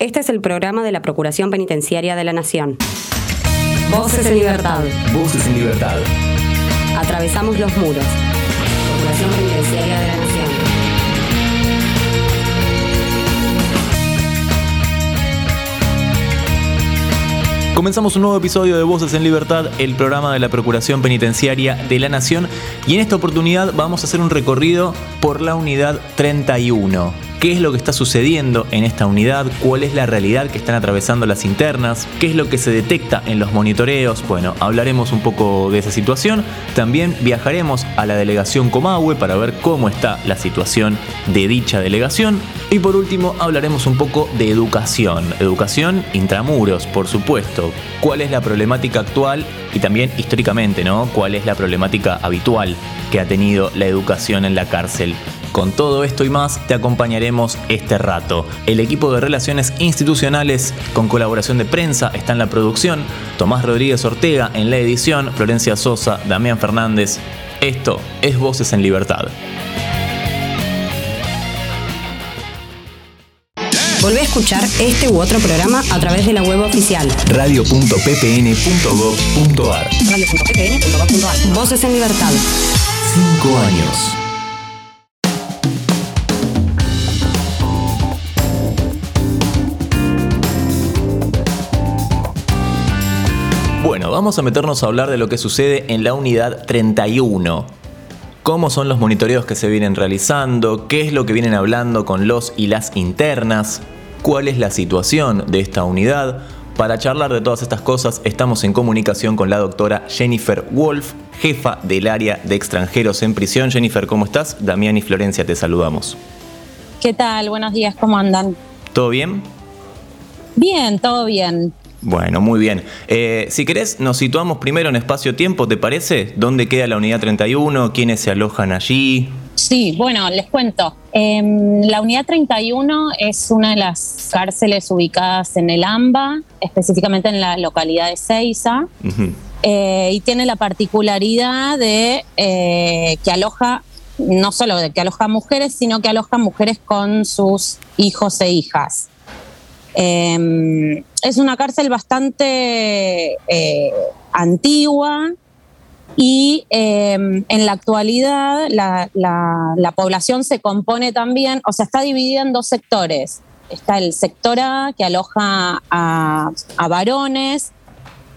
Este es el programa de la Procuración Penitenciaria de la Nación. Voces en libertad. Voces en libertad. Atravesamos los muros. Procuración Penitenciaria de la Nación. Comenzamos un nuevo episodio de Voces en Libertad, el programa de la Procuración Penitenciaria de la Nación, y en esta oportunidad vamos a hacer un recorrido por la unidad 31 qué es lo que está sucediendo en esta unidad, cuál es la realidad que están atravesando las internas, qué es lo que se detecta en los monitoreos. Bueno, hablaremos un poco de esa situación. También viajaremos a la delegación Comahue para ver cómo está la situación de dicha delegación. Y por último, hablaremos un poco de educación. Educación intramuros, por supuesto. ¿Cuál es la problemática actual y también históricamente, ¿no? ¿Cuál es la problemática habitual que ha tenido la educación en la cárcel? Con todo esto y más te acompañaremos este rato. El equipo de relaciones institucionales con colaboración de prensa está en la producción, Tomás Rodríguez Ortega en la edición, Florencia Sosa, Damián Fernández. Esto es Voces en Libertad. Volvé a escuchar este u otro programa a través de la web oficial radio.ppn.gov.ar. Radio.ppn.gov.ar. Voces en Libertad. Cinco años. Bueno, vamos a meternos a hablar de lo que sucede en la unidad 31. ¿Cómo son los monitoreos que se vienen realizando? ¿Qué es lo que vienen hablando con los y las internas? ¿Cuál es la situación de esta unidad? Para charlar de todas estas cosas estamos en comunicación con la doctora Jennifer Wolf, jefa del área de extranjeros en prisión. Jennifer, ¿cómo estás? Damián y Florencia te saludamos. ¿Qué tal? Buenos días, ¿cómo andan? ¿Todo bien? Bien, todo bien. Bueno, muy bien. Eh, si querés, nos situamos primero en espacio-tiempo, ¿te parece? ¿Dónde queda la unidad 31? ¿Quiénes se alojan allí? Sí, bueno, les cuento. Em, la unidad 31 es una de las cárceles ubicadas en el AMBA, específicamente en la localidad de Ceiza, eh, y tiene la particularidad de eh, que aloja, no solo de que aloja mujeres, sino que aloja mujeres con sus hijos e hijas. Em, es una cárcel bastante eh, antigua y em, en la actualidad la, población se compone también, o sea, está dividida en dos sectores. Está el sector A que aloja a, varones,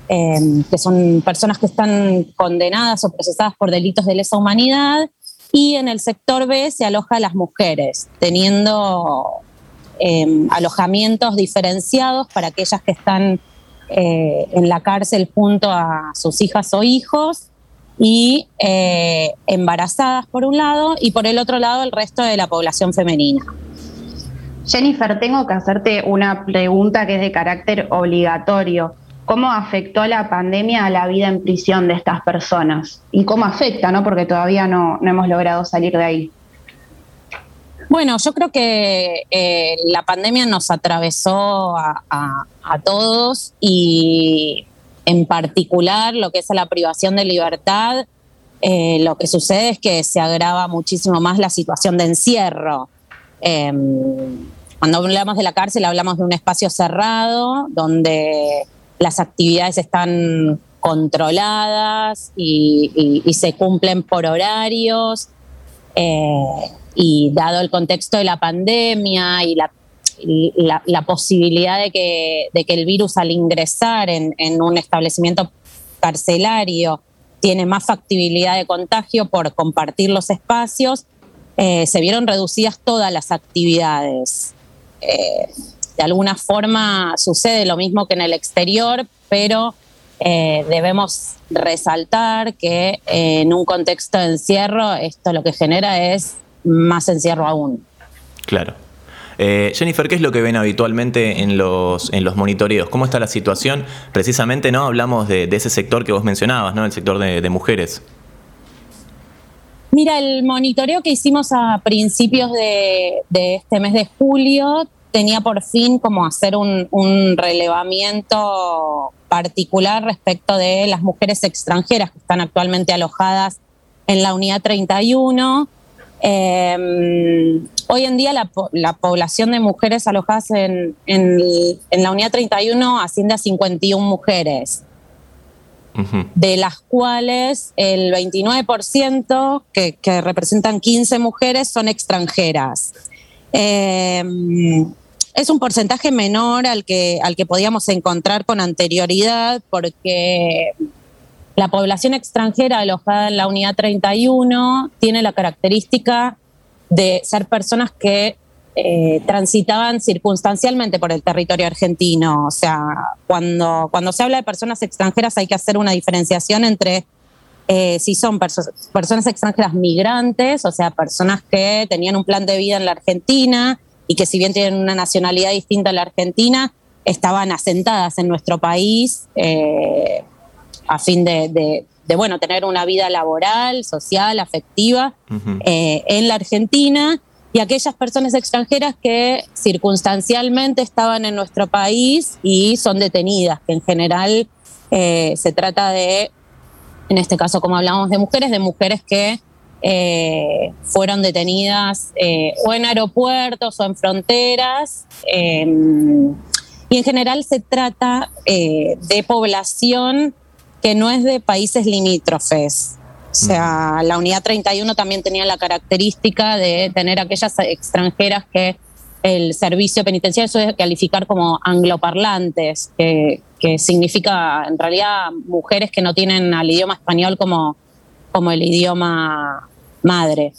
em, que son personas que están condenadas o procesadas por delitos de lesa humanidad, y en el sector B se aloja a las mujeres, teniendo Em, alojamientos diferenciados para aquellas que están eh, en la cárcel junto a sus hijas o hijos y eh, embarazadas por un lado y por el otro lado el resto de la población femenina. Jennifer, tengo que hacerte una pregunta que es de carácter obligatorio. ¿Cómo afectó la pandemia a la vida en prisión de estas personas? ¿Y cómo afecta, no? Porque todavía no, no hemos logrado salir de ahí. Bueno, yo creo que eh, la pandemia nos atravesó a, todos y en particular lo que es la privación de libertad, eh, lo que sucede es que se agrava muchísimo más la situación de encierro. Em, cuando hablamos de la cárcel hablamos de un espacio cerrado donde las actividades están controladas y, se cumplen por horarios. Eh, y dado el contexto de la pandemia y la, posibilidad de que, de que, el virus al ingresar en, un establecimiento carcelario tiene más factibilidad de contagio por compartir los espacios, eh, se vieron reducidas todas las actividades. Eh, de alguna forma sucede lo mismo que en el exterior, pero eh, debemos resaltar que en un contexto de encierro esto lo que genera es más encierro aún. Claro. Eh, Jennifer, ¿qué es lo que ven habitualmente en los, en los monitoreos? ¿Cómo está la situación? Precisamente, ¿no? Hablamos de, ese sector que vos mencionabas, ¿no? El sector de, mujeres. Mira, el monitoreo que hicimos a principios de, este mes de julio tenía por fin como hacer un, un, relevamiento particular respecto de las mujeres extranjeras que están actualmente alojadas en la unidad 31 Em, hoy en día la, población de mujeres alojadas en, la unidad 31 asciende a 51 mujeres, de las cuales el 29%, que, que, representan 15 mujeres, son extranjeras. Em, es un porcentaje menor al que, al que podíamos encontrar con anterioridad porque la población extranjera alojada en la unidad 31 tiene la característica de ser personas que eh, transitaban circunstancialmente por el territorio argentino. O sea, cuando, cuando se habla de personas extranjeras hay que hacer una diferenciación entre eh, si son personas extranjeras migrantes, o sea, personas que tenían un plan de vida en la Argentina y que si bien tienen una nacionalidad distinta a la Argentina, estaban asentadas en nuestro país eh, a fin de, bueno, tener una vida laboral, social, afectiva eh, en la Argentina y aquellas personas extranjeras que circunstancialmente estaban en nuestro país y son detenidas, que en general eh, se trata de, en este caso como hablamos de mujeres, de mujeres que eh, fueron detenidas o en aeropuertos o en fronteras. y en general se trata de población que no es de países limítrofes. O sea, la unidad 31 también tenía la característica de tener aquellas extranjeras que el servicio penitenciario suele calificar como angloparlantes, que, que, significa en realidad mujeres que no tienen al idioma español como, como el idioma madre.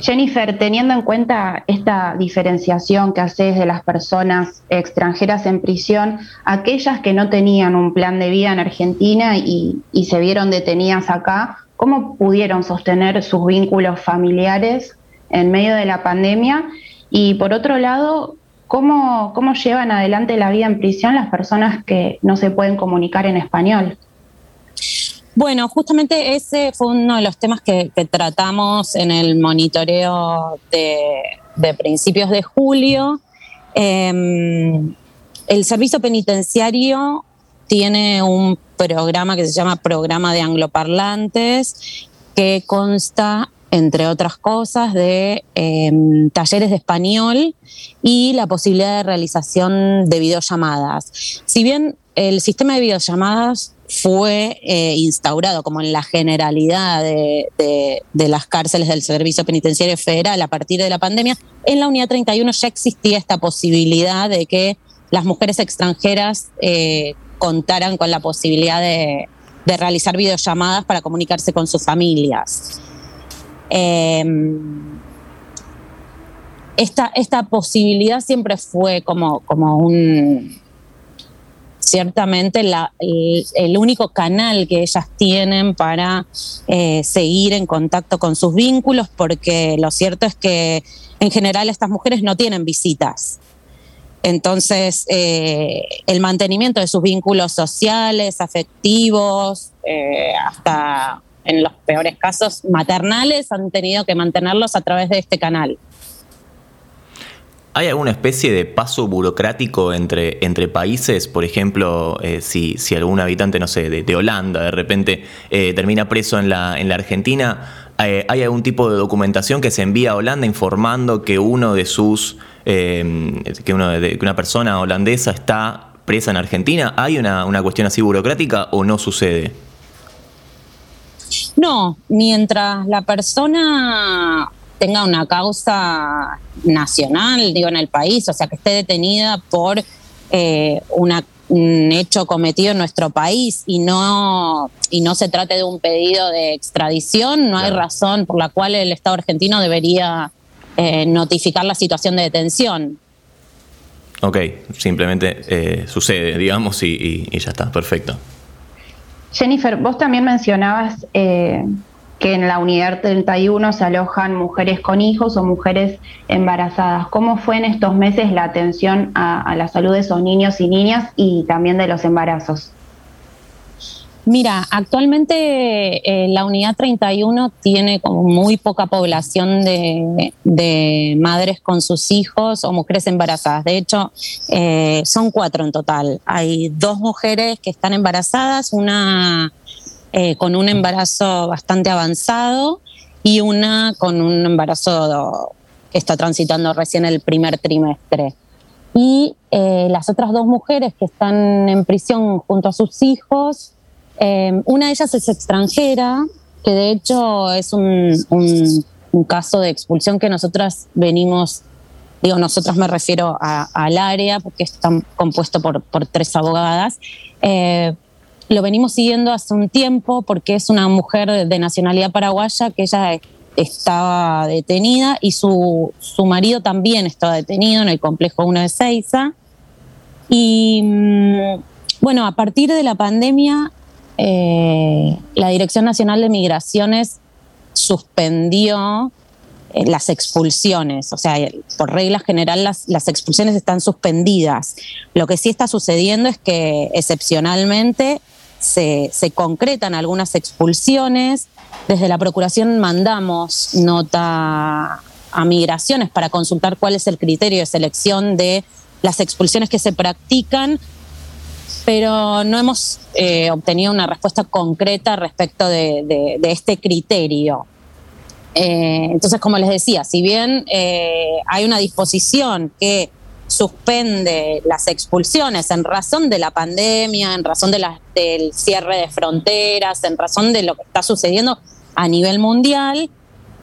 Jennifer, teniendo en cuenta esta diferenciación que haces de las personas extranjeras en prisión, aquellas que no tenían un plan de vida en Argentina y, se vieron detenidas acá, ¿cómo pudieron sostener sus vínculos familiares en medio de la pandemia? Y por otro lado, ¿cómo, cómo llevan adelante la vida en prisión las personas que no se pueden comunicar en español? Bueno, justamente ese fue uno de los temas que, tratamos en el monitoreo de, principios de julio. Em, el servicio penitenciario tiene un programa que se llama Programa de Angloparlantes, que consta, entre otras cosas, de em, talleres de español y la posibilidad de realización de videollamadas. Si bien el sistema de videollamadas fue eh, instaurado como en la generalidad de, las cárceles del Servicio Penitenciario Federal a partir de la pandemia, en la Unidad 31 ya existía esta posibilidad de que las mujeres extranjeras eh, contaran con la posibilidad de, realizar videollamadas para comunicarse con sus familias. Em, esta, esta posibilidad siempre fue como, como un, ciertamente el, único canal que ellas tienen para eh, seguir en contacto con sus vínculos, porque lo cierto es que en general estas mujeres no tienen visitas. Entonces, eh, el mantenimiento de sus vínculos sociales, afectivos, eh, hasta en los peores casos maternales, han tenido que mantenerlos a través de este canal. ¿Hay alguna especie de paso burocrático entre, entre países? Por ejemplo, eh, si, si, algún habitante, no sé, de, Holanda de repente eh, termina preso en la, en la Argentina, eh, ¿hay algún tipo de documentación que se envía a Holanda informando que uno de sus, que, uno de, una persona holandesa está presa en Argentina? ¿Hay una, una cuestión así burocrática o no sucede? No, mientras la persona tenga una causa nacional, digo, en el país, o sea, que esté detenida por eh, un hecho cometido en nuestro país y no, y no se trate de un pedido de extradición, no hay razón por la cual el Estado argentino debería eh, notificar la situación de detención. Ok, simplemente eh, sucede, digamos, y, y, ya está, perfecto. Jennifer, vos también mencionabas que en la unidad 31 se alojan mujeres con hijos o mujeres embarazadas. ¿Cómo fue en estos meses la atención a, la salud de esos niños y niñas y también de los embarazos? Mira, actualmente eh, la unidad 31 tiene como muy poca población de, madres con sus hijos o mujeres embarazadas. De hecho, eh, son cuatro en total. Hay dos mujeres que están embarazadas, una eh, con un embarazo bastante avanzado y una con un embarazo que está transitando recién el primer trimestre. Y eh, las otras dos mujeres que están en prisión junto a sus hijos, eh, una de ellas es extranjera, que de hecho es un, caso de expulsión que nosotras venimos, digo, nosotras me refiero al área, porque está compuesto por, tres abogadas. Lo venimos siguiendo hace un tiempo porque es una mujer de nacionalidad paraguaya que ella estaba detenida y su, su marido también estaba detenido en el complejo 1 de Seiza. Y mm, bueno, a partir de la pandemia, eh, la Dirección Nacional de Migraciones suspendió eh, las expulsiones, o sea, por regla general las, las, expulsiones están suspendidas. Lo que sí está sucediendo es que excepcionalmente se, concretan algunas expulsiones, desde la Procuración mandamos nota a migraciones para consultar cuál es el criterio de selección de las expulsiones que se practican, pero no hemos eh, obtenido una respuesta concreta respecto de, este criterio. Eh, entonces, como les decía, si bien eh, hay una disposición que suspende las expulsiones en razón de la pandemia, en razón de del cierre de fronteras, en razón de lo que está sucediendo a nivel mundial,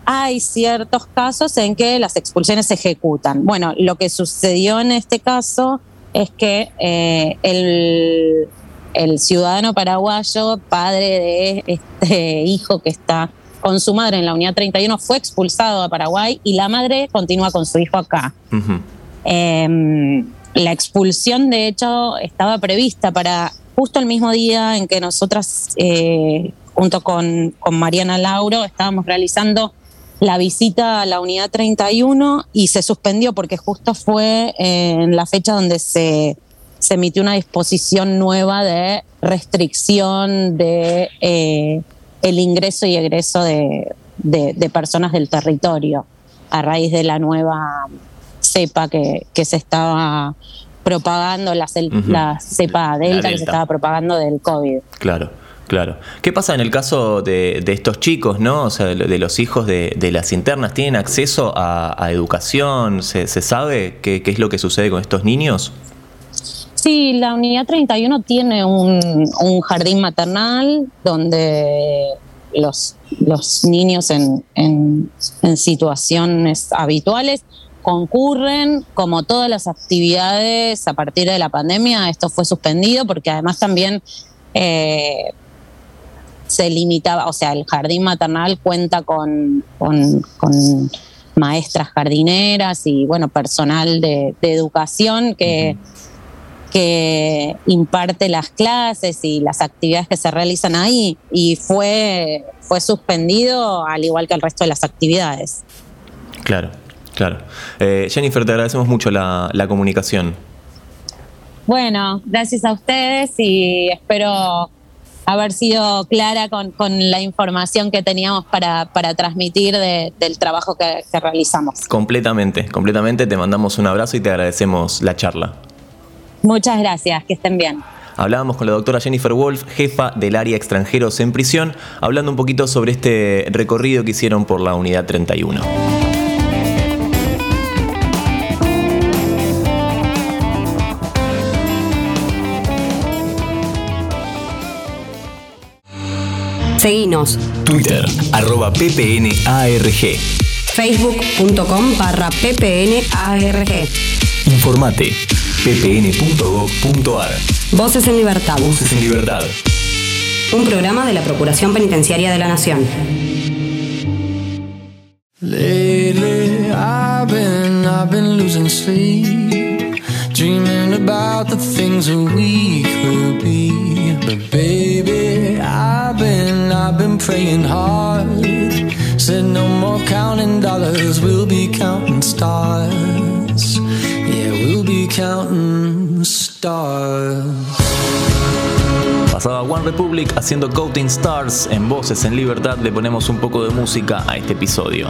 hay ciertos casos en que las expulsiones se ejecutan. Bueno, lo que sucedió en este caso es que eh, el, el, ciudadano paraguayo, padre de este hijo que está con su madre en la unidad 31, fue expulsado a Paraguay y la madre continúa con su hijo acá. Em, la expulsión, de hecho, estaba prevista para justo el mismo día en que nosotras, eh, junto con, Mariana Lauro, estábamos realizando la visita a la unidad 31 y se suspendió porque justo fue en la fecha donde se, se emitió una disposición nueva de restricción de eh, el ingreso y egreso de, personas del territorio a raíz de la nueva cepa que, que se estaba propagando, la, la cepa delta, que se estaba propagando del COVID. Claro. Claro. ¿Qué pasa en el caso de, estos chicos, no? O sea, de, los hijos de, las internas, ¿tienen acceso a, educación? ¿Se, sabe qué, es lo que sucede con estos niños? Sí, la unidad 31 tiene un, jardín maternal donde los, los niños en, en, situaciones habituales concurren, como todas las actividades a partir de la pandemia, esto fue suspendido porque además también eh, se limitaba, o sea, el jardín maternal cuenta con, con, maestras jardineras y, bueno, personal de, educación que, que imparte las clases y las actividades que se realizan ahí y fue, fue suspendido al igual que el resto de las actividades. Claro, claro. Eh, Jennifer, te agradecemos mucho la, la comunicación. Bueno, gracias a ustedes y espero haber sido clara con, la información que teníamos para, transmitir del trabajo que, que, realizamos. Completamente, completamente. Te mandamos un abrazo y te agradecemos la charla. Muchas gracias, que estén bien. Hablábamos con la doctora Jennifer Wolf, jefa del área extranjeros en prisión, hablando un poquito sobre este recorrido que hicieron por la unidad 31. Seguinos. Twitter, arroba ppnarg. Facebook.com barra ppnarg. Informate, ppn.gov.ar. Voces en Libertad. Voces en Libertad. Un programa de la Procuración Penitenciaria de la Nación. Lately, I've been, I've been losing sleep, dreaming about the things that we could be. But baby, I've been I've been praying hard. Said no more counting dollars, we'll be counting stars. Yeah, we'll be counting stars. Pasaba One Republic haciendo Counting Stars en Voces en Libertad. Le ponemos un poco de música a este episodio.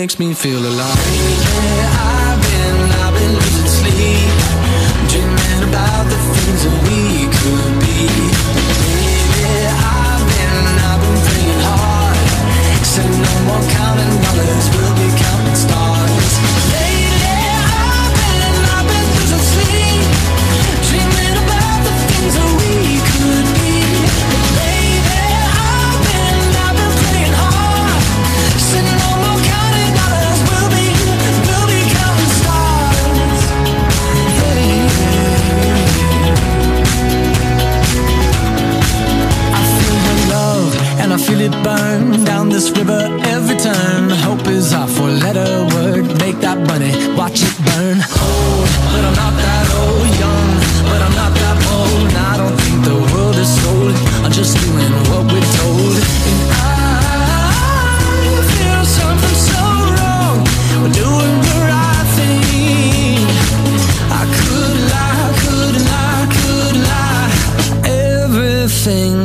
makes me feel alive. Yeah, I've been, I've been losing sleep, dreaming about the things that we could be. Baby, I've been, I've been praying hard. Said no more counting dollars, we'll it burn down this river every turn. Hope is our four letter word. Make that money, watch it burn. Old, but I'm not that old. Young, but I'm not that old. I don't think the world is sold. I'm just doing what we're told. And I feel something so wrong. We're doing the right thing. I could lie, could lie, could lie. Everything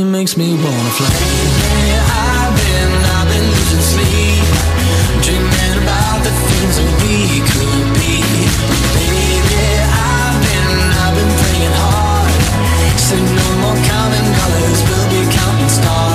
drowns makes me wanna fly. I've been, I've been losing sleep, dreaming about the things we could be. Baby, I've been, I've been praying hard. Said no more counting dollars, we'll be counting stars.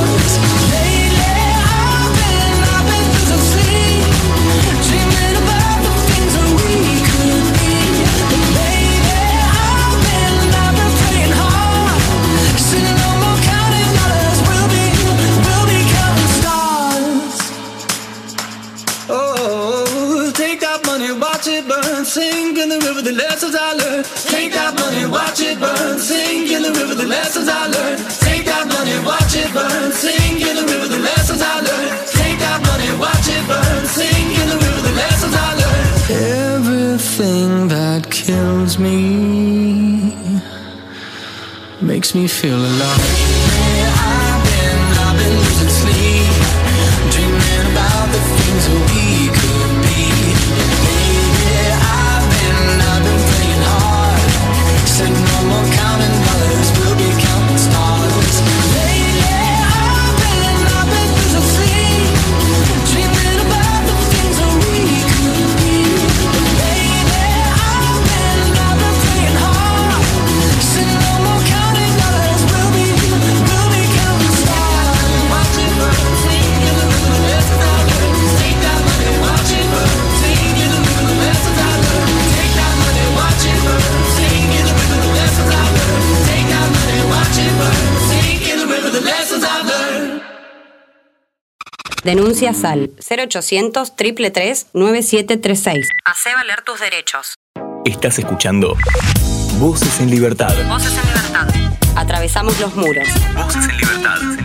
Me makes me feel alive. I've been, I've been losing sleep, dreaming about the things that we in the river, the lessons I learned. Denuncias al 0800 333 9736. Hacé valer tus derechos. Estás escuchando Voces en Libertad. Voces en libertad. Atravesamos los muros. Voces en Libertad.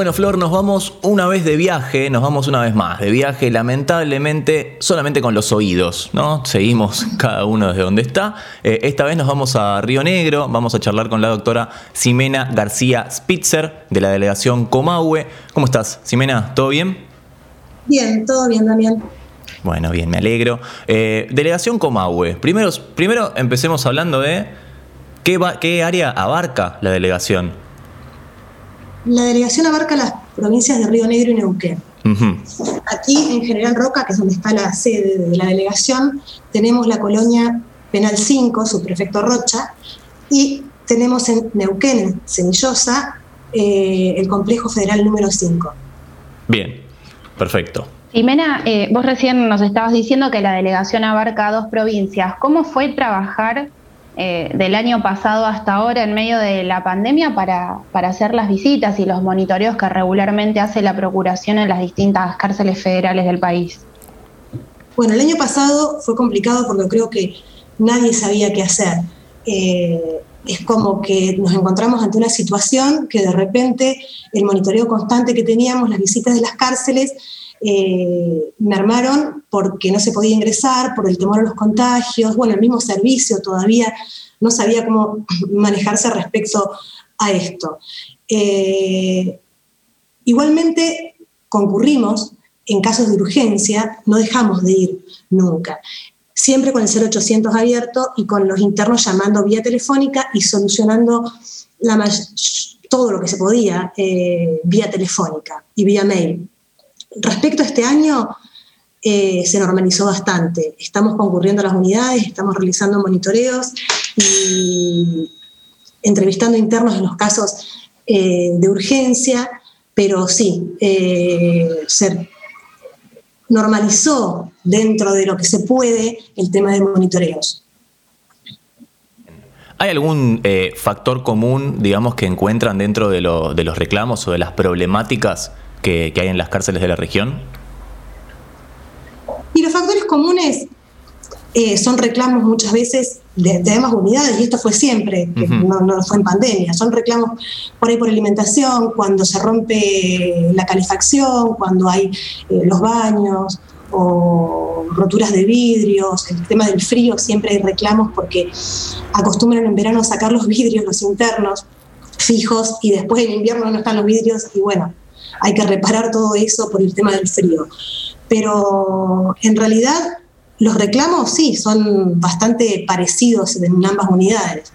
Bueno, Flor, nos vamos una vez de viaje, nos vamos una vez más de viaje, lamentablemente solamente con los oídos, ¿no? Seguimos cada uno desde donde está. Eh, esta vez nos vamos a Río Negro, vamos a charlar con la doctora Ximena García Spitzer de la delegación Comahue. ¿Cómo estás, Ximena? ¿Todo bien? Bien, todo bien, Damián. Bueno, bien, me alegro. Eh, delegación Comahue. Primero, primero empecemos hablando de qué, va- qué área abarca la delegación. La delegación abarca las provincias de Río Negro y Neuquén. Aquí en General Roca, que es donde está la sede de la delegación, tenemos la colonia Penal 5, su prefecto Rocha, y tenemos en Neuquén, Cenillosa, eh, el complejo federal número 5. Bien, perfecto. Jimena, eh, vos recién nos estabas diciendo que la delegación abarca dos provincias. ¿Cómo fue trabajar eh, del año pasado hasta ahora en medio de la pandemia para, para hacer las visitas y los monitoreos que regularmente hace la Procuración en las distintas cárceles federales del país? Bueno, el año pasado fue complicado porque creo que nadie sabía qué hacer. Eh, es como que nos encontramos ante una situación que de repente el monitoreo constante que teníamos, las visitas de las cárceles, eh, mermaron porque no se podía ingresar, por el temor a los contagios, bueno, el mismo servicio todavía no sabía cómo manejarse respecto a esto. Eh, igualmente concurrimos en casos de urgencia, no dejamos de ir nunca siempre con el 0800 abierto y con los internos llamando vía telefónica y solucionando todo lo que se podía eh, vía telefónica y vía mail. Respecto a este año, eh, se normalizó bastante. Estamos concurriendo a las unidades, estamos realizando monitoreos y entrevistando internos en los casos eh, de urgencia, pero sí, ser normalizó dentro de lo que se puede el tema de monitoreos. ¿Hay algún eh, factor común, digamos, que encuentran dentro de, los reclamos o de las problemáticas que, hay en las cárceles de la región? Y los factores comunes eh, son reclamos muchas veces de, de, unidades, y esto fue siempre, no, fue en pandemia, son reclamos por ahí por alimentación, cuando se rompe la calefacción, cuando hay eh, los baños o roturas de vidrios, el tema del frío, siempre hay reclamos porque acostumbran en verano a sacar los vidrios, los internos fijos, y después en invierno no están los vidrios, y bueno, hay que reparar todo eso por el tema del frío. Pero en realidad los reclamos sí, son bastante parecidos en ambas unidades.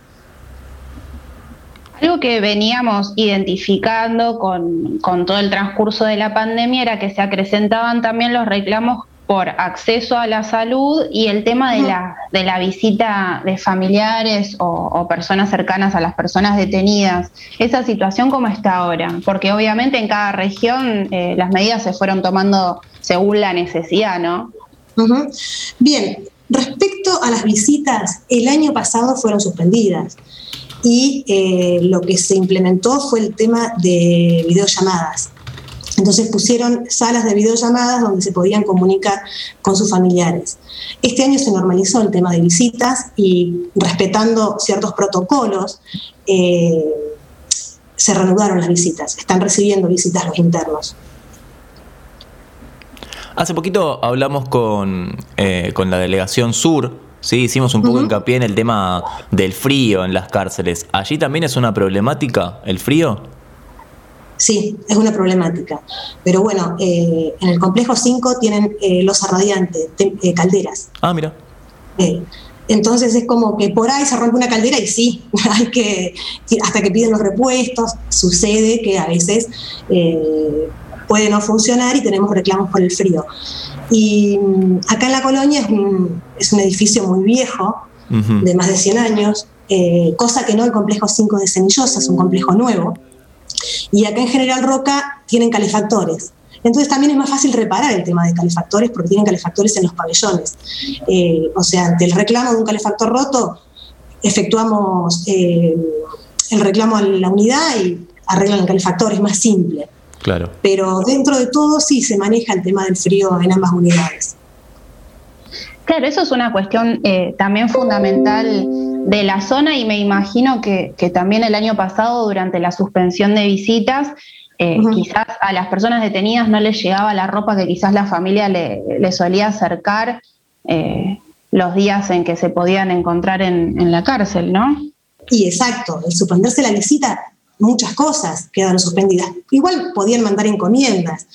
Algo que veníamos identificando con, todo el transcurso de la pandemia era que se acrecentaban también los reclamos por acceso a la salud y el tema de la, de la visita de familiares o, personas cercanas a las personas detenidas. Esa situación cómo está ahora, porque obviamente en cada región eh, las medidas se fueron tomando según la necesidad, ¿no? Bien, respecto a las visitas, el año pasado fueron suspendidas y eh, lo que se implementó fue el tema de videollamadas. Entonces pusieron salas de videollamadas donde se podían comunicar con sus familiares. Este año se normalizó el tema de visitas y respetando ciertos protocolos, eh, se reanudaron las visitas. Están recibiendo visitas los internos. Hace poquito hablamos con, eh, con la delegación sur, ¿sí? hicimos un poco hincapié en el tema del frío en las cárceles. ¿Allí también es una problemática el frío? Sí, es una problemática. Pero bueno, eh, en el complejo 5 tienen eh, los radiantes, calderas. Ah, mira. entonces es como que por ahí se rompe una caldera y sí, hay que, hasta que piden los repuestos, sucede que a veces puede no funcionar y tenemos reclamos por el frío. Y mm, acá en la colonia es un, es un edificio muy viejo, de más de 100 años, eh, cosa que no el complejo 5 de Cenillosa, es un complejo nuevo. Y acá en General Roca tienen calefactores. Entonces también es más fácil reparar el tema de calefactores porque tienen calefactores en los pabellones. Eh, o sea, ante el reclamo de un calefactor roto, efectuamos eh, el reclamo a la unidad y arreglan el calefactor, es más simple. Pero dentro de todo sí se maneja el tema del frío en ambas unidades. Claro, eso es una cuestión eh, también fundamental de la zona y me imagino que, también el año pasado, durante la suspensión de visitas, eh, quizás a las personas detenidas no les llegaba la ropa que quizás la familia le, solía acercar eh, los días en que se podían encontrar en, en la cárcel, ¿no? Y exacto, el suspenderse la visita muchas cosas quedaron suspendidas. Igual podían mandar encomiendas,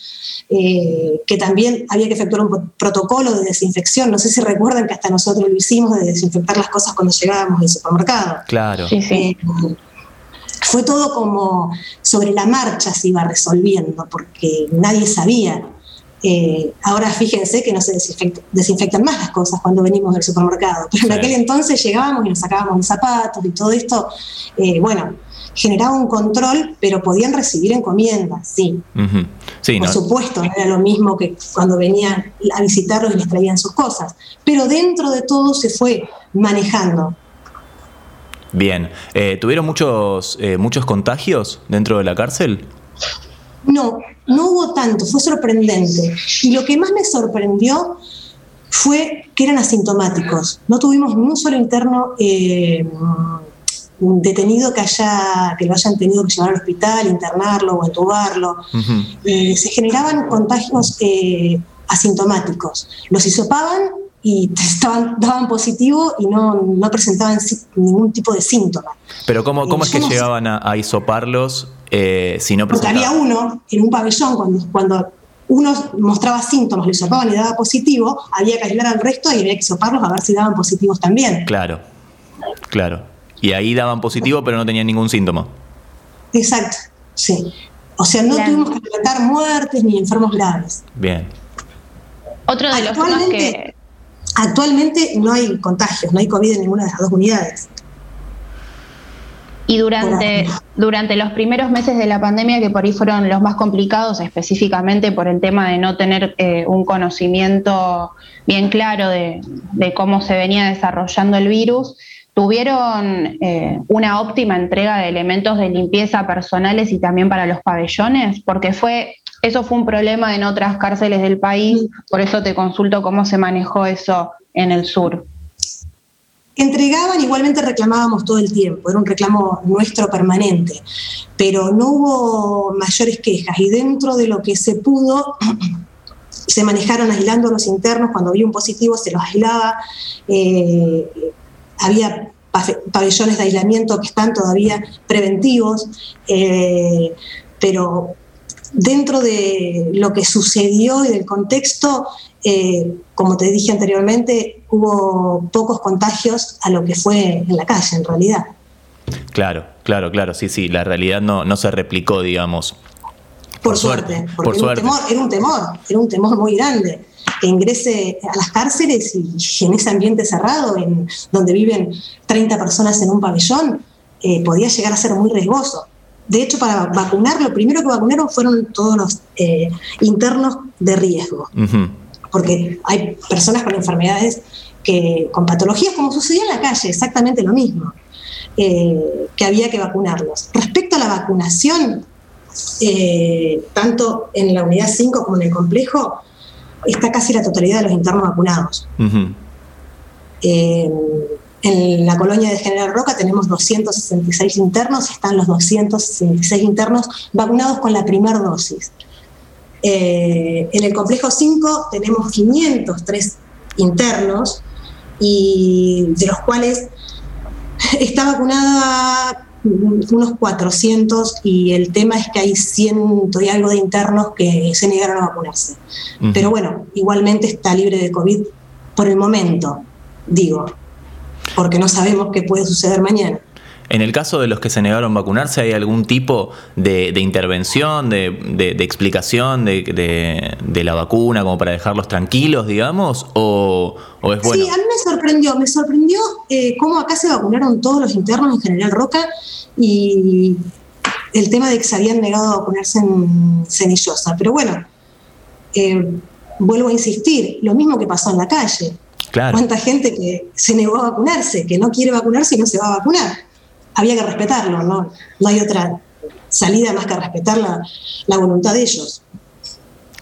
eh, que también había que efectuar un protocolo de desinfección. No sé si recuerdan que hasta nosotros lo hicimos de desinfectar las cosas cuando llegábamos al supermercado. Claro. Eh, fue todo como sobre la marcha se iba resolviendo, porque nadie sabía Eh, ahora fíjense que no se desinfectan más las cosas cuando venimos del supermercado, pero en aquel entonces llegábamos y nos sacábamos los zapatos y todo esto, eh, bueno, generaba un control, pero podían recibir encomiendas, sí. Por supuesto, no era lo mismo que cuando venían a visitarlos y les traían sus cosas, pero dentro de todo se fue manejando. Bien, eh, ¿tuvieron muchos, eh, muchos contagios dentro de la cárcel? No, no hubo tanto, fue sorprendente. Y lo que más me sorprendió fue que eran asintomáticos. No tuvimos ni un solo interno eh, detenido que haya que lo hayan tenido que llevar al hospital, internarlo o entubarlo. Eh, se generaban contagios eh, asintomáticos. Los hisopaban y estaban, daban positivo y no, no, presentaban ningún tipo de síntoma. Pero ¿cómo, cómo es que llegaban a, a hisoparlos eh, si no Porque había uno en un pabellón cuando, cuando uno mostraba síntomas, lo hisopaban y daba positivo, había que aislar al resto y había que hisoparlos a ver si daban positivos también. Claro, claro. Y ahí daban positivo, pero no tenían ningún síntoma. Exacto, sí. O sea, no tuvimos que tratar muertes ni enfermos graves. Bien. Otro de los temas que... Actualmente no hay contagios, no hay COVID en ninguna de las dos unidades. Y durante, durante los primeros meses de la pandemia, que por ahí fueron los más complicados, específicamente por el tema de no tener eh, un conocimiento bien claro de, de, cómo se venía desarrollando el virus, ¿Tuvieron eh, una óptima entrega de elementos de limpieza personales y también para los pabellones? Porque fue, eso fue un problema en otras cárceles del país, por eso te consulto cómo se manejó eso en el sur. Entregaban, igualmente reclamábamos todo el tiempo, era un reclamo nuestro permanente, pero no hubo mayores quejas y dentro de lo que se pudo, se manejaron aislando los internos, cuando había un positivo se los aislaba, eh, había pabellones de aislamiento que están todavía preventivos, eh, pero dentro de lo que sucedió y del contexto, eh, como te dije anteriormente, hubo pocos contagios a lo que fue en la calle, en realidad. Claro, claro, claro, sí, sí, la realidad no, no se replicó, digamos. Por, suerte, porque era, Un temor, era un temor, era un temor muy grande que ingrese a las cárceles y, en ese ambiente cerrado, en donde viven 30 personas en un pabellón, eh, podía llegar a ser muy riesgoso. De hecho, para vacunar, lo primero que vacunaron fueron todos los eh, internos de riesgo, porque hay personas con enfermedades, que, con patologías, como sucedía en la calle, exactamente lo mismo, eh, que había que vacunarlos. Respecto a la vacunación, tanto en la unidad 5 como en el complejo, está casi la totalidad de los internos vacunados. en la colonia de General Roca tenemos 266 internos, están los 266 internos vacunados con la primera dosis. Eh, en el complejo 5 tenemos 503 internos y de los cuales está vacunada unos 400 y el tema es que hay ciento y algo de internos que se negaron a vacunarse. Pero bueno, igualmente está libre de COVID por el momento, digo, porque no sabemos qué puede suceder mañana. En el caso de los que se negaron a vacunarse, ¿hay algún tipo de, intervención, de, explicación de, la vacuna como para dejarlos tranquilos, digamos? ¿O, es bueno? Sí, a mí me sorprendió, me sorprendió eh, cómo acá se vacunaron todos los internos en General Roca y el tema de que se habían negado a vacunarse en Cenillosa. Pero bueno, eh, vuelvo a insistir, lo mismo que pasó en la calle. Claro. ¿Cuánta gente que se negó a vacunarse, que no quiere vacunarse y no se va a vacunar? Había que respetarlo, ¿no? No hay otra salida más que respetar la, voluntad de ellos.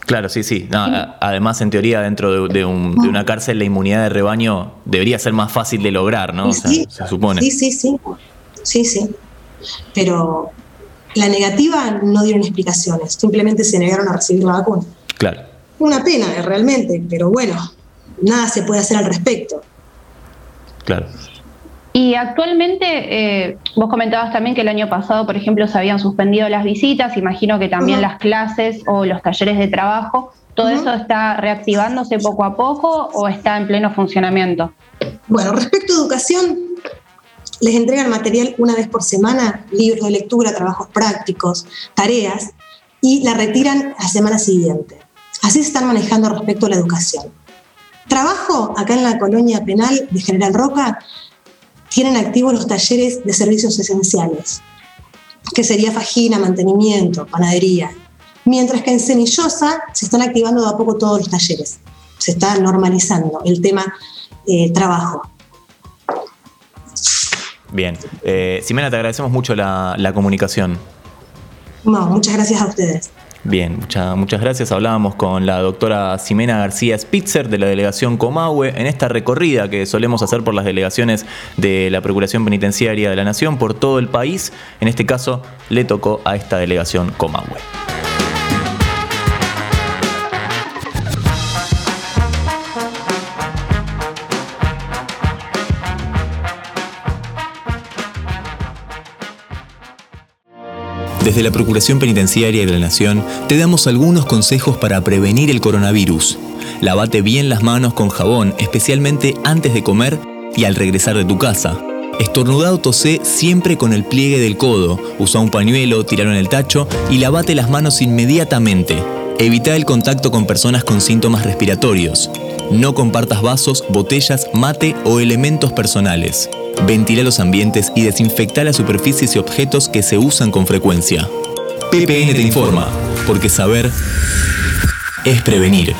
Claro, sí, sí. además, en teoría, dentro de, una cárcel, la inmunidad de rebaño debería ser más fácil de lograr, ¿no? Sí, se supone. Sí, sí, sí. Sí, sí. Pero la negativa no dieron explicaciones, simplemente se negaron a recibir la vacuna. Claro. Una pena, realmente, pero bueno, nada se puede hacer al respecto. Claro. Y actualmente, eh, vos comentabas también que el año pasado, por ejemplo, se habían suspendido las visitas, imagino que también las clases o los talleres de trabajo, ¿todo eso está reactivándose poco a poco o está en pleno funcionamiento? Bueno, respecto a educación, les entregan material una vez por semana, libros de lectura, trabajos prácticos, tareas, y la retiran la semana siguiente. Así se están manejando respecto a la educación. Trabajo acá en la colonia penal de General Roca, tienen activos los talleres de servicios esenciales, que sería fajina, mantenimiento, panadería. Mientras que en Cenillosa se están activando de a poco todos los talleres. Se está normalizando el tema eh, trabajo. Bien. Eh, Simena, te agradecemos mucho la, la comunicación. No, muchas gracias a ustedes. Bien, muchas gracias. Hablábamos con la doctora Ximena García Spitzer de la delegación Comahue en esta recorrida que solemos hacer por las delegaciones de la Procuración Penitenciaria de la Nación por todo el país. En este caso le tocó a esta delegación Comahue. Desde la Procuración Penitenciaria de la Nación te damos algunos consejos para prevenir el coronavirus. Lavate bien las manos con jabón, especialmente antes de comer y al regresar de tu casa. Estornudado tosé siempre con el pliegue del codo. Usa un pañuelo, tiralo en el tacho y lavate las manos inmediatamente. Evita el contacto con personas con síntomas respiratorios. No compartas vasos, botellas, mate o elementos personales. Ventila los ambientes y desinfecta las superficies y objetos que se usan con frecuencia. PPN te informa, porque saber es prevenir.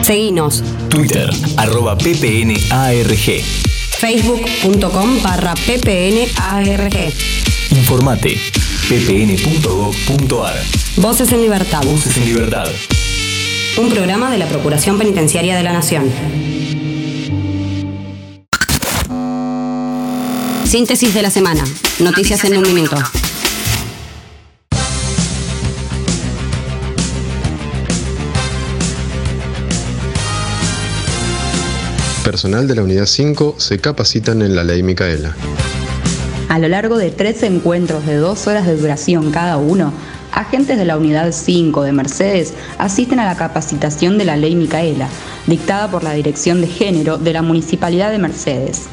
Seguinos. Twitter, arroba ppnarg. Facebook.com barra ppnarg. Informate, ppn.gov.ar. Voces en libertad. Voces en libertad un programa de la Procuración Penitenciaria de la Nación. Síntesis de la semana. Noticias en un minuto. Personal de la Unidad 5 se capacitan en la Ley Micaela. A lo largo de tres encuentros de dos horas de duración cada uno, agentes de la Unidad 5 de Mercedes asisten a la capacitación de la Ley Micaela, dictada por la Dirección de Género de la Municipalidad de Mercedes.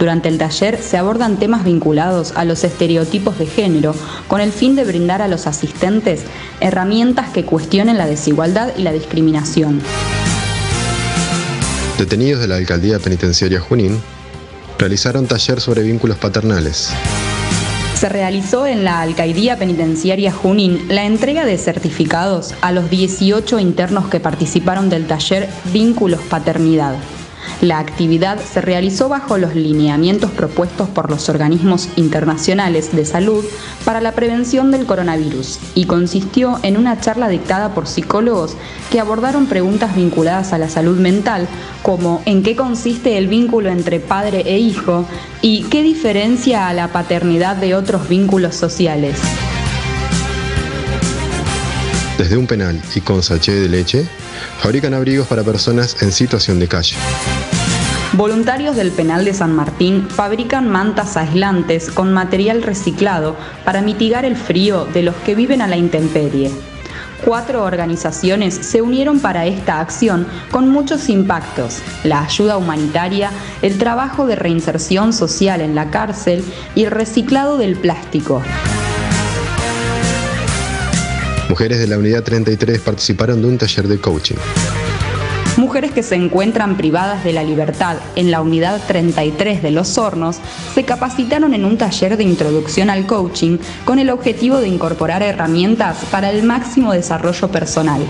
Durante el taller se abordan temas vinculados a los estereotipos de género con el fin de brindar a los asistentes herramientas que cuestionen la desigualdad y la discriminación. Detenidos de la Alcaldía Penitenciaria Junín realizaron taller sobre vínculos paternales se realizó en la Alcaidía Penitenciaria Junín la entrega de certificados a los 18 internos que participaron del taller Vínculos Paternidad. La actividad se realizó bajo los lineamientos propuestos por los organismos internacionales de salud para la prevención del coronavirus y consistió en una charla dictada por psicólogos que abordaron preguntas vinculadas a la salud mental como en qué consiste el vínculo entre padre e hijo y qué diferencia a la paternidad de otros vínculos sociales. Desde un penal y con sachet de leche, fabrican abrigos para personas en situación de calle. Voluntarios del penal de San Martín fabrican mantas aislantes con material reciclado para mitigar el frío de los que viven a la intemperie. Cuatro organizaciones se unieron para esta acción con muchos impactos, la ayuda humanitaria, el trabajo de reinserción social en la cárcel y el reciclado del plástico. Mujeres de la Unidad 33 participaron de un taller de coaching. Mujeres que se encuentran privadas de la libertad en la unidad 33 de Los Hornos se capacitaron en un taller de introducción al coaching con el objetivo de incorporar herramientas para el máximo desarrollo personal.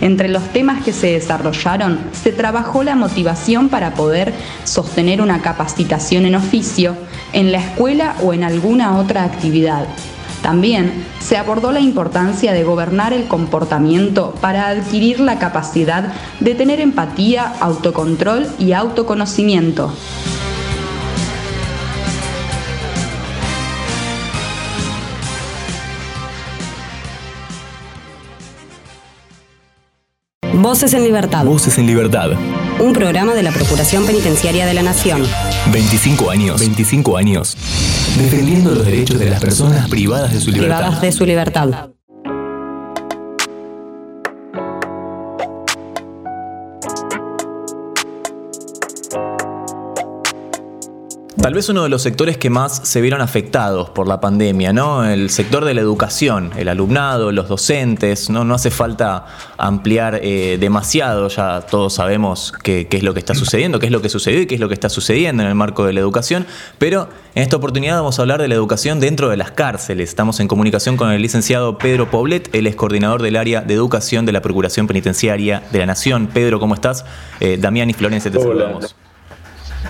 Entre los temas que se desarrollaron se trabajó la motivación para poder sostener una capacitación en oficio, en la escuela o en alguna otra actividad también se abordó la importancia de gobernar el comportamiento para adquirir la capacidad de tener empatía, autocontrol y autoconocimiento. Voces en Libertad. Voces en Libertad. Un programa de la Procuración Penitenciaria de la Nación. 25 años. 25 años. Defendiendo los derechos de las personas privadas de su libertad. Privadas de su libertad. Tal vez uno de los sectores que más se vieron afectados por la pandemia, ¿no? El sector de la educación, el alumnado, los docentes, no, no hace falta ampliar eh, demasiado, ya todos sabemos qué, es lo que está sucediendo, qué es lo que sucedió y qué es lo que está sucediendo en el marco de la educación, pero en esta oportunidad vamos a hablar de la educación dentro de las cárceles. Estamos en comunicación con el licenciado Pedro Poblet, él es coordinador del área de educación de la Procuración Penitenciaria de la Nación. Pedro, ¿cómo estás? Eh, Damián y Florencia, te saludamos.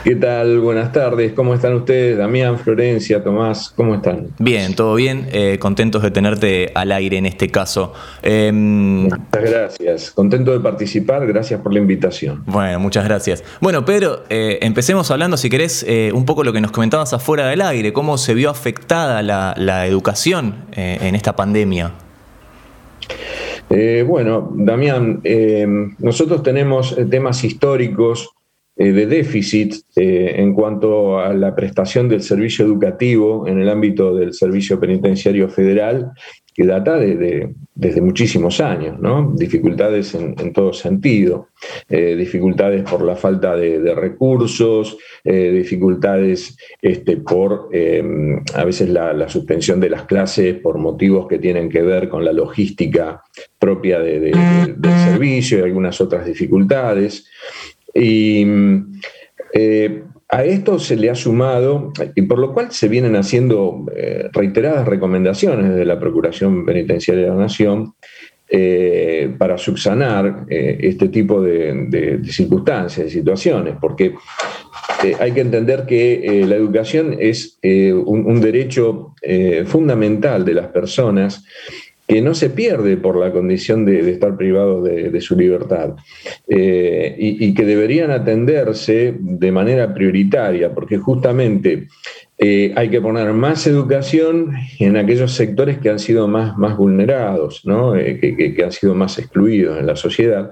¿Qué tal? Buenas tardes. ¿Cómo están ustedes? Damián, Florencia, Tomás, ¿cómo están? Bien, todo bien. Eh, contentos de tenerte al aire en este caso. Em, muchas gracias. Contento de participar. Gracias por la invitación. Bueno, muchas gracias. Bueno, Pedro, eh, empecemos hablando, si querés, eh, un poco lo que nos comentabas afuera del aire. ¿Cómo se vio afectada la, la educación en esta pandemia? bueno, Damián, nosotros tenemos temas históricos de déficit eh, en cuanto a la prestación del servicio educativo en el ámbito del servicio penitenciario federal, que data de, desde muchísimos años, ¿no? dificultades en, todo sentido, eh, dificultades por la falta de, recursos, dificultades este, por a veces la, suspensión de las clases por motivos que tienen que ver con la logística propia del servicio y algunas otras dificultades. Y eh, a esto se le ha sumado, y por lo cual se vienen haciendo eh, reiteradas recomendaciones de la Procuración Penitenciaria de la Nación eh, para subsanar este tipo de, circunstancias, de situaciones, porque hay que entender que la educación es un, derecho fundamental de las personas que no se pierde por la condición de, estar privado de, su libertad eh, y, que deberían atenderse de manera prioritaria, porque justamente eh, hay que poner más educación en aquellos sectores que han sido más, más vulnerados, eh, que, han sido más excluidos en la sociedad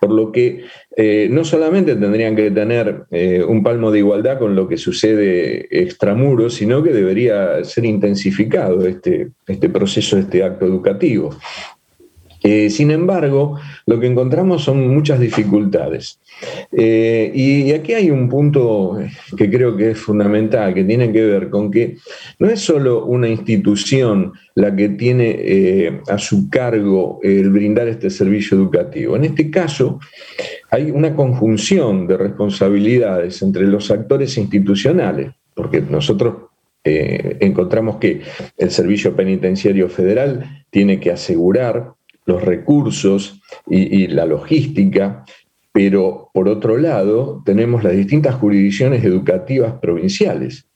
por lo que eh, no solamente tendrían que tener eh, un palmo de igualdad con lo que sucede extramuros, sino que debería ser intensificado este, este proceso, este acto educativo. Eh, sin embargo, lo que encontramos son muchas dificultades. Eh, y, aquí hay un punto que creo que es fundamental, que tiene que ver con que no es solo una institución la que tiene eh, a su cargo el brindar este servicio educativo. En este caso, hay una conjunción de responsabilidades entre los actores institucionales, porque nosotros encontramos que el Servicio Penitenciario Federal tiene que asegurar los recursos y, la logística, pero por otro lado tenemos las distintas jurisdicciones educativas provinciales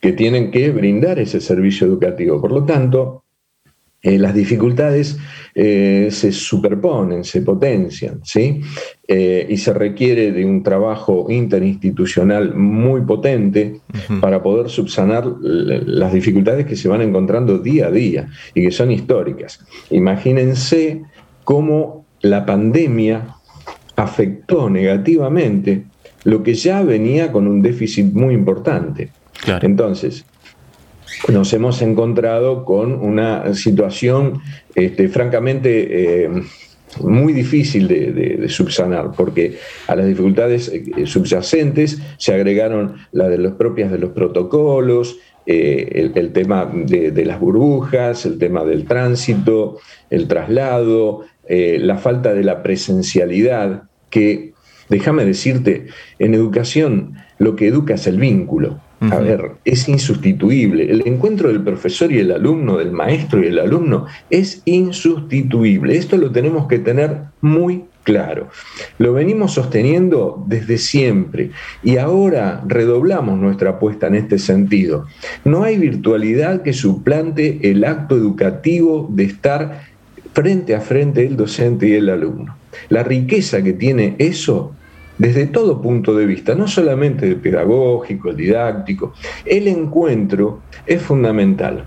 que tienen que brindar ese servicio educativo. Por lo tanto, eh, las dificultades eh, se superponen, se potencian, ¿sí? Eh, y se requiere de un trabajo interinstitucional muy potente para poder subsanar las dificultades que se van encontrando día a día y que son históricas. Imagínense cómo la pandemia afectó negativamente lo que ya venía con un déficit muy importante. Entonces, nos hemos encontrado con una situación este, francamente eh, muy difícil de, subsanar, porque a las dificultades eh, subyacentes se agregaron las de los propias de los protocolos, eh, el, tema de, las burbujas, el tema del tránsito, el traslado, la falta de la presencialidad, que, déjame decirte, en educación lo que educa es el vínculo. A ver, es insustituible. El encuentro del profesor y el alumno, del maestro y el alumno, es insustituible. Esto lo tenemos que tener muy claro. Lo venimos sosteniendo desde siempre y ahora redoblamos nuestra apuesta en este sentido. No hay virtualidad que suplante el acto educativo de estar frente a frente el docente y el alumno. La riqueza que tiene eso desde todo punto de vista, no solamente el pedagógico, el didáctico, el encuentro es fundamental.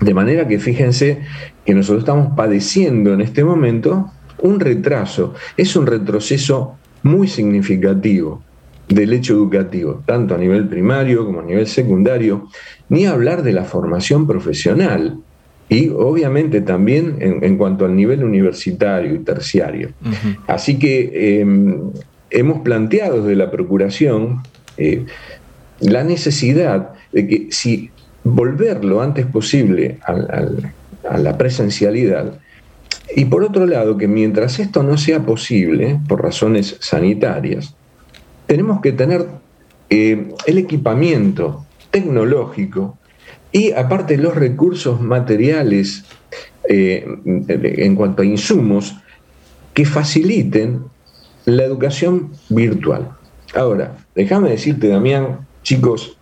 De manera que fíjense que nosotros estamos padeciendo en este momento un retraso, es un retroceso muy significativo del hecho educativo, tanto a nivel primario como a nivel secundario, ni hablar de la formación profesional y obviamente también en, cuanto al nivel universitario y terciario. Así que em, hemos planteado desde la Procuración eh, la necesidad de que si volver lo antes posible a la presencialidad, y por otro lado, que mientras esto no sea posible, por razones sanitarias, tenemos que tener eh, el equipamiento tecnológico y aparte los recursos materiales eh, en cuanto a insumos que faciliten la educación virtual. Ahora, déjame decirte, Damián, chicos,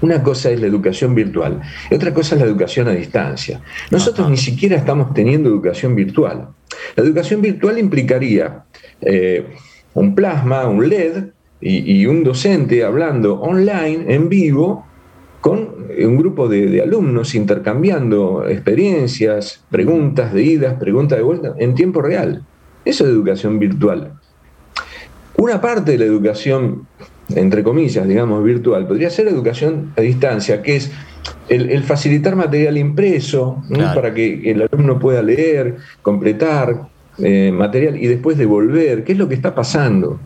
una cosa es la educación virtual y otra cosa es la educación a distancia. Nosotros ni siquiera estamos teniendo educación virtual. La educación virtual implicaría eh, un plasma, un LED y, un docente hablando online, en vivo, con un grupo de, de, alumnos intercambiando experiencias, preguntas de idas, preguntas de vuelta, en tiempo real. Eso es educación virtual. Una parte de la educación entre comillas, digamos, virtual, podría ser educación a distancia, que es el, facilitar material impreso para que el alumno pueda leer, completar eh, material y después devolver, qué es lo que está pasando.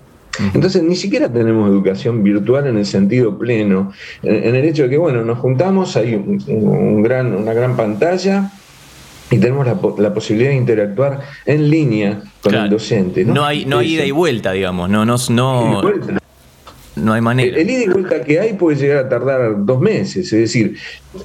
Entonces ni siquiera tenemos educación virtual en el sentido pleno, en, el hecho de que, bueno, nos juntamos, hay un, gran, una gran pantalla, y tenemos la, posibilidad de interactuar en línea con el docente. No, hay, no hay ida y vuelta, digamos, no, no, no, no hay manera. El, ida y vuelta que hay puede llegar a tardar dos meses, es decir,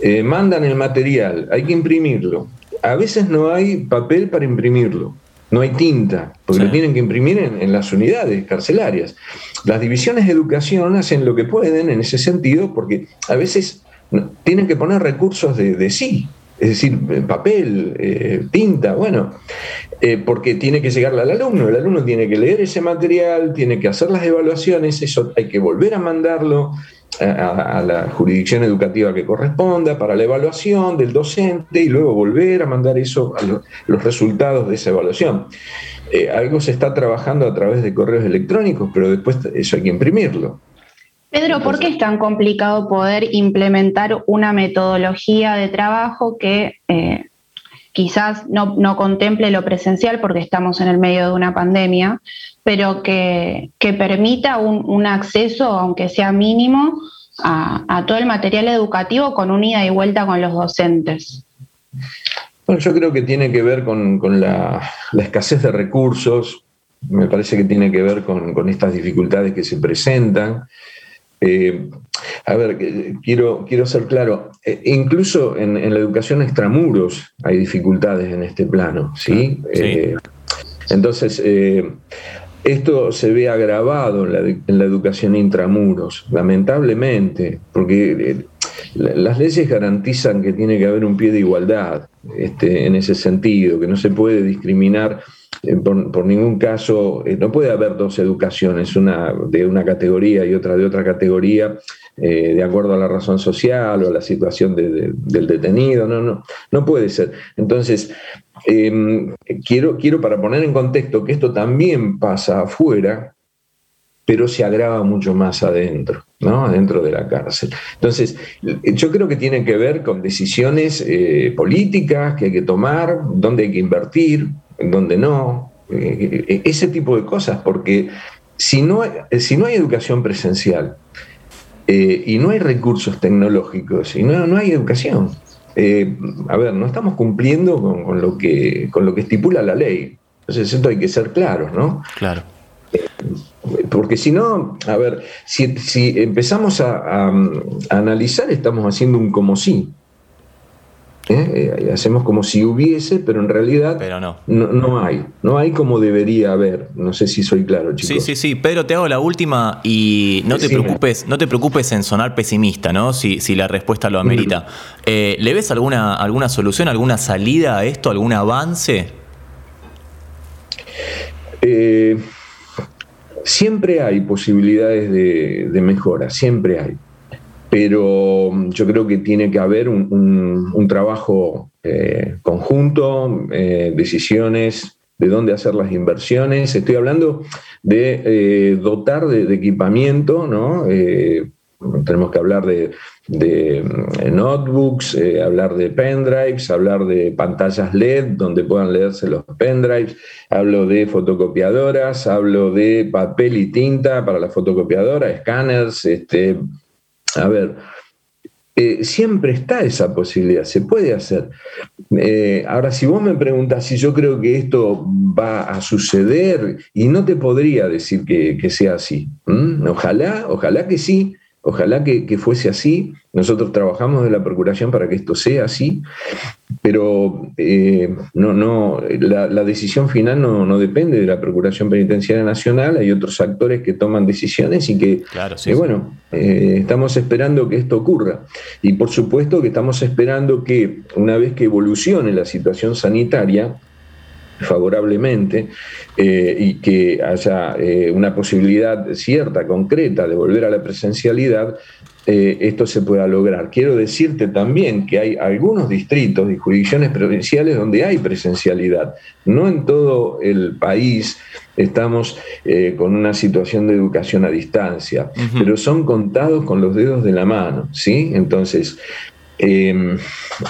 eh, mandan el material, hay que imprimirlo. A veces no hay papel para imprimirlo, no hay tinta, porque lo tienen que imprimir en, las unidades carcelarias. Las divisiones de educación hacen lo que pueden en ese sentido, porque a veces tienen que poner recursos de, de sí, es decir, papel, eh, tinta, bueno, eh, porque tiene que llegarle al alumno, el alumno tiene que leer ese material, tiene que hacer las evaluaciones, eso hay que volver a mandarlo a, la jurisdicción educativa que corresponda para la evaluación del docente y luego volver a mandar eso a los resultados de esa evaluación. Eh, algo se está trabajando a través de correos electrónicos, pero después eso hay que imprimirlo. Pedro, ¿por qué es tan complicado poder implementar una metodología de trabajo que eh, quizás no, contemple lo presencial porque estamos en el medio de una pandemia, pero que, permita un, acceso, aunque sea mínimo, a, todo el material educativo con un ida y vuelta con los docentes? Bueno, yo creo que tiene que ver con, la, escasez de recursos, me parece que tiene que ver con estas dificultades que se presentan. Eh, a ver, quiero, quiero ser claro, eh, incluso en, la educación extramuros hay dificultades en este plano, ¿sí? Eh, entonces, esto se ve agravado en la, educación intramuros, lamentablemente, porque las leyes garantizan que tiene que haber un pie de igualdad este, en ese sentido, que no se puede discriminar eh, por, ningún caso, eh, no puede haber dos educaciones, una de una categoría y otra de otra categoría, eh, de acuerdo a la razón social o a la situación del detenido, no, no, no puede ser. Entonces, em, quiero, quiero para poner en contexto que esto también pasa afuera, pero se agrava mucho más adentro, ¿no? Adentro de la cárcel. Entonces, yo creo que tiene que ver con decisiones políticas que hay que tomar, dónde hay que invertir, en donde no, eh, eh, ese tipo de cosas, porque si no, si no hay educación presencial eh, y no hay recursos tecnológicos y no, no hay educación, a ver, no estamos cumpliendo con, lo que, con lo que estipula la ley. Entonces, esto hay que ser claros, ¿no? Claro. Porque si no, a ver, si, si empezamos a, a, analizar, estamos haciendo un como sí. ¿eh? Eh, hacemos como si hubiese, pero en realidad no. no. hay. No hay como debería haber. No sé si soy claro, chicos. Sí, sí, sí. Pedro, te hago la última y no te preocupes, no te preocupes en sonar pesimista, ¿no? Si, si la respuesta lo amerita. Eh, ¿Le ves alguna, alguna solución, alguna salida a esto, algún avance? Siempre hay posibilidades de mejora, siempre hay pero mm, yo creo que tiene que haber un, trabajo eh, conjunto, eh, decisiones de dónde hacer las inversiones. Estoy hablando de eh, dotar de, equipamiento, ¿no? Tenemos que hablar de, mm, notebooks, hablar de pendrives, hablar de pantallas LED donde puedan leerse los pendrives, hablo de fotocopiadoras, hablo de papel y tinta para la fotocopiadora, escáneres, este, a ver, eh, siempre está esa posibilidad, se puede hacer. Eh, ahora, si vos me preguntas si yo creo que esto va a suceder, y no te podría decir que, sea así. Ojalá, ojalá que sí, Ojalá que, fuese así. Nosotros trabajamos de la Procuración para que esto sea así, pero eh, no, no, la, decisión final no, depende de la Procuración Penitenciaria Nacional. Hay otros actores que toman decisiones y que, eh, bueno, eh, estamos esperando que esto ocurra. Y por supuesto que estamos esperando que una vez que evolucione la situación sanitaria, favorablemente eh, y que haya eh, una posibilidad cierta, concreta, de volver a la presencialidad, eh, esto se pueda lograr. Quiero decirte también que hay algunos distritos y jurisdicciones provinciales donde hay presencialidad. No en todo el país estamos con una situación de educación a distancia, pero son contados con los dedos de la mano, ¿sí? Entonces, Em,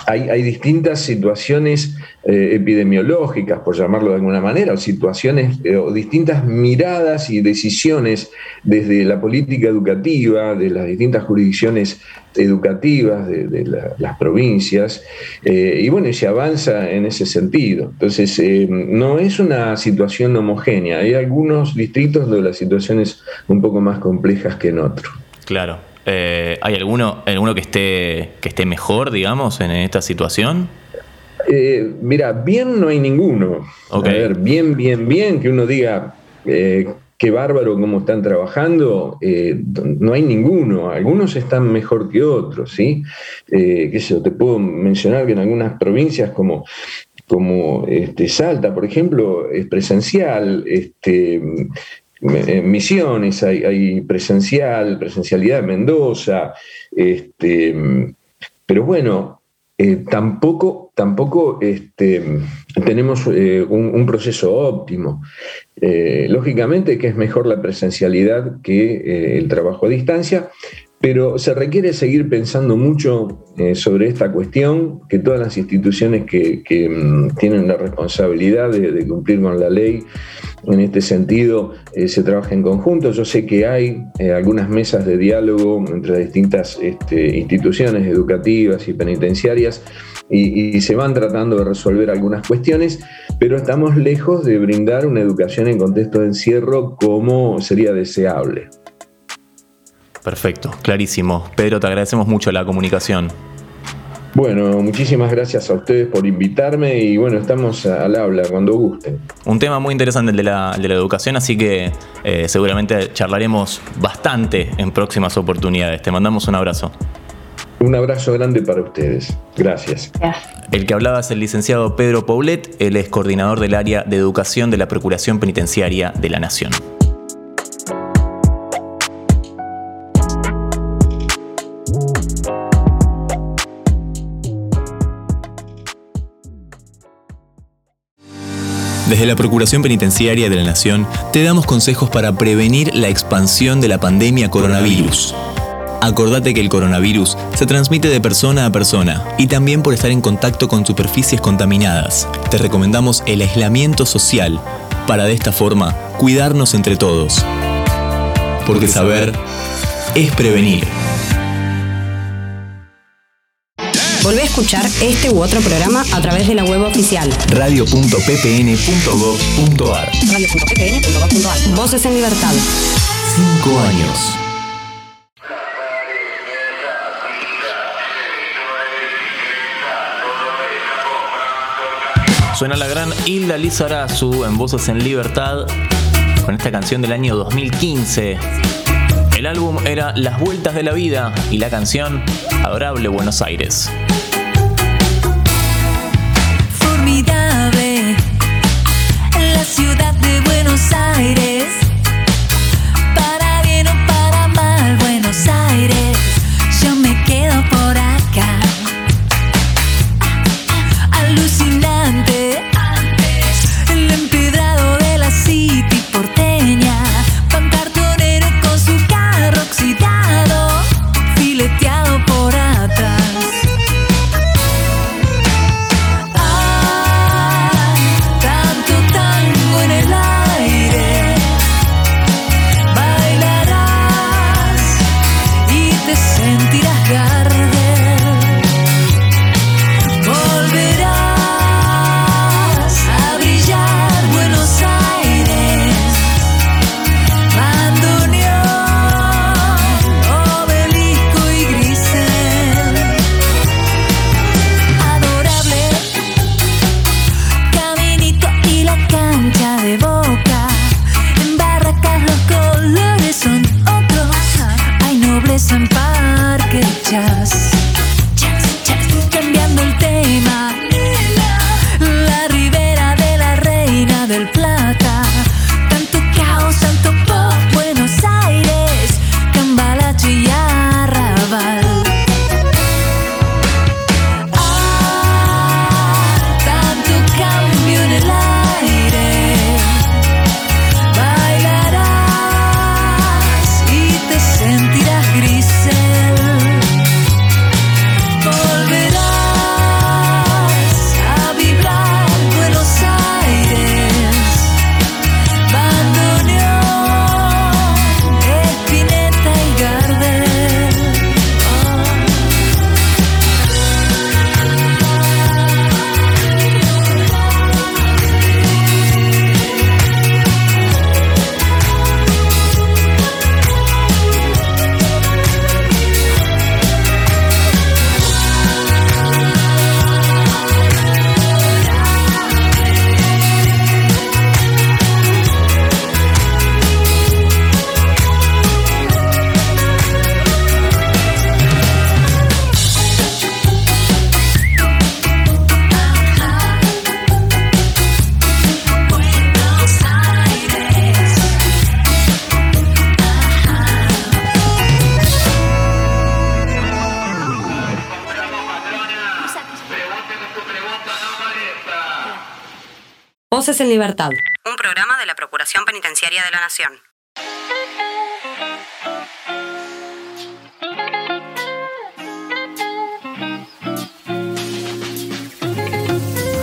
hay, distintas situaciones eh, epidemiológicas, por llamarlo de alguna manera, o situaciones eh, o distintas miradas y decisiones desde la política educativa, de las distintas jurisdicciones educativas de, las provincias, eh, y bueno, se avanza en ese sentido. Entonces, em, no es una situación homogénea, hay algunos distritos donde la situación es un poco más complejas que en otros. Claro. Eh, ¿Hay alguno, alguno que esté, que esté mejor, digamos, en esta situación? Eh, mira, bien no hay ninguno. A ver, bien, bien, bien, que uno diga eh, qué bárbaro cómo están trabajando, no hay ninguno. Algunos están mejor que otros, ¿sí? qué sé te puedo mencionar que en algunas provincias como como este, Salta, por ejemplo, es presencial, este, Misiones hay, presencial, presencialidad en Mendoza, este, pero bueno, eh, tampoco, tampoco este, tenemos eh, un, proceso óptimo. Eh, lógicamente que es mejor la presencialidad que el trabajo a distancia, pero se requiere seguir pensando mucho sobre esta cuestión, que todas las instituciones que, mm, tienen la responsabilidad de, cumplir con la ley en este sentido eh, se trabaja en conjunto. Yo sé que hay eh, algunas mesas de diálogo entre distintas este, instituciones educativas y penitenciarias y, se van tratando de resolver algunas cuestiones, pero estamos lejos de brindar una educación en contexto de encierro como sería deseable. Perfecto, clarísimo. Pedro, te agradecemos mucho la comunicación. Bueno, muchísimas gracias a ustedes por invitarme y bueno, estamos al habla cuando gusten. Un tema muy interesante el de la, educación, así que eh, seguramente charlaremos bastante en próximas oportunidades. Te mandamos un abrazo. Un abrazo grande para ustedes. Gracias. El que hablaba es el licenciado Pedro Paulet, él es coordinador del área de educación de la Procuración Penitenciaria de la Nación. Desde la Procuración Penitenciaria de la Nación te damos consejos para prevenir la expansión de la pandemia coronavirus. Acordate que el coronavirus se transmite de persona a persona y también por estar en contacto con superficies contaminadas. Te recomendamos el aislamiento social para de esta forma cuidarnos entre todos. Porque saber es prevenir. Volvé a escuchar este u otro programa a través de la web oficial radio.ppn.gov.ar. Radio.ppn.gov.ar. Voces en libertad. Cinco años. Suena la gran Hilda Lizarazu en Voces en Libertad con esta canción del año 2015. El álbum era Las Vueltas de la Vida y la canción Adorable Buenos Aires. ciudad de Buenos Aires. Para bien o para mal, Buenos Aires. Yo me quedo por acá. Voces en Libertad. Un programa de la Procuración Penitenciaria de la Nación.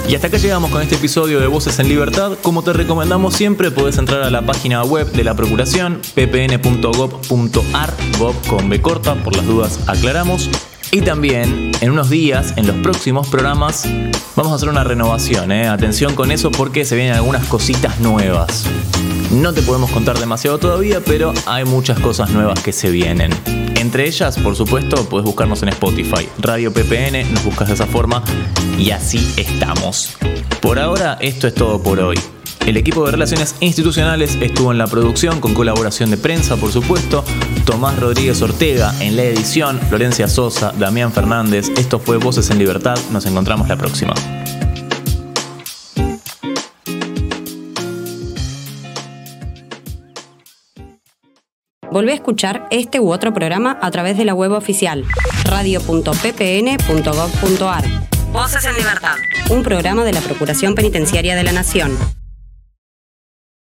Y hasta acá llegamos con este episodio de Voces en Libertad. Como te recomendamos siempre, podés entrar a la página web de la Procuración, ppn.gov.ar, gov con B corta, por las dudas aclaramos. Y también, en unos días, en los próximos programas, vamos a hacer una renovación. ¿eh? Atención con eso porque se vienen algunas cositas nuevas. No te podemos contar demasiado todavía, pero hay muchas cosas nuevas que se vienen. Entre ellas, por supuesto, puedes buscarnos en Spotify, Radio PPN, nos buscas de esa forma y así estamos. Por ahora, esto es todo por hoy. El equipo de Relaciones Institucionales estuvo en la producción con colaboración de prensa, por supuesto, Tomás Rodríguez Ortega en la edición, Florencia Sosa, Damián Fernández. Esto fue Voces en Libertad. Nos encontramos la próxima. Volvé a escuchar este u otro programa a través de la web oficial radio.ppn.gov.ar. Voces en Libertad. Un programa de la Procuración Penitenciaria de la Nación.